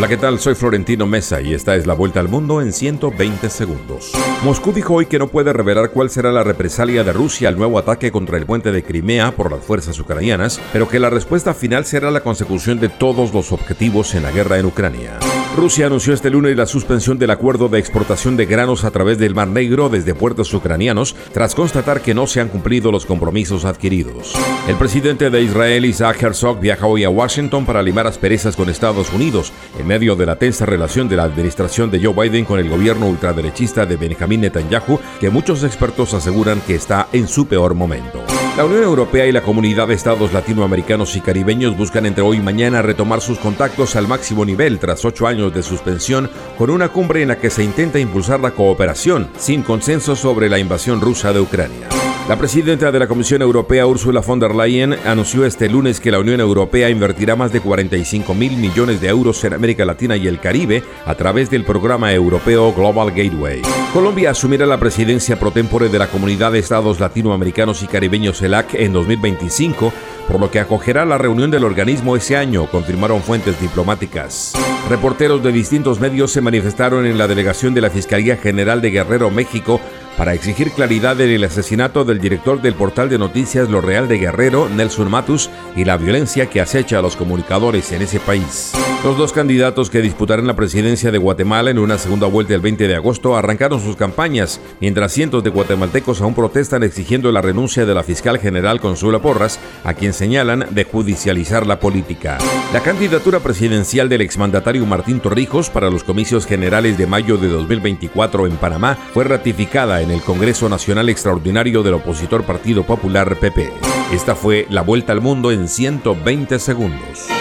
Hola, ¿qué tal? Soy Florentino Mesa y esta es la vuelta al mundo en 120 segundos. Moscú dijo hoy que no puede revelar cuál será la represalia de Rusia al nuevo ataque contra el puente de Crimea por las fuerzas ucranianas, pero que la respuesta final será la consecución de todos los objetivos en la guerra en Ucrania. Rusia anunció este lunes la suspensión del acuerdo de exportación de granos a través del Mar Negro desde puertos ucranianos tras constatar que no se han cumplido los compromisos adquiridos. El presidente de Israel, Isaac Herzog, viaja hoy a Washington para limar asperezas con Estados Unidos en medio de la tensa relación de la administración de Joe Biden con el gobierno ultraderechista de Benjamin Netanyahu, que muchos expertos aseguran que está en su peor momento. La Unión Europea y la comunidad de estados latinoamericanos y caribeños buscan entre hoy y mañana retomar sus contactos al máximo nivel tras ocho años de suspensión con una cumbre en la que se intenta impulsar la cooperación sin consenso sobre la invasión rusa de Ucrania. La presidenta de la Comisión Europea, Ursula von der Leyen, anunció este lunes que la Unión Europea invertirá más de 45 mil millones de euros en América Latina y el Caribe a través del programa europeo Global Gateway. Colombia asumirá la presidencia pro tempore de la Comunidad de Estados Latinoamericanos y Caribeños CELAC en 2025, por lo que acogerá la reunión del organismo ese año, confirmaron fuentes diplomáticas. Reporteros de distintos medios se manifestaron en la delegación de la Fiscalía General de Guerrero, México, para exigir claridad en el asesinato del director del portal de noticias Lo Real de Guerrero, Nelson Matus, y la violencia que acecha a los comunicadores en ese país. Los dos candidatos que disputarán la presidencia de Guatemala en una segunda vuelta el 20 de agosto arrancaron sus campañas, mientras cientos de guatemaltecos aún protestan exigiendo la renuncia de la fiscal general Consuelo Porras, a quien señalan de judicializar la política. La candidatura presidencial del exmandatario Martín Torrijos para los comicios generales de mayo de 2024 en Panamá fue ratificada en el Congreso Nacional Extraordinario del opositor Partido Popular PP. Esta fue la vuelta al mundo en 120 segundos.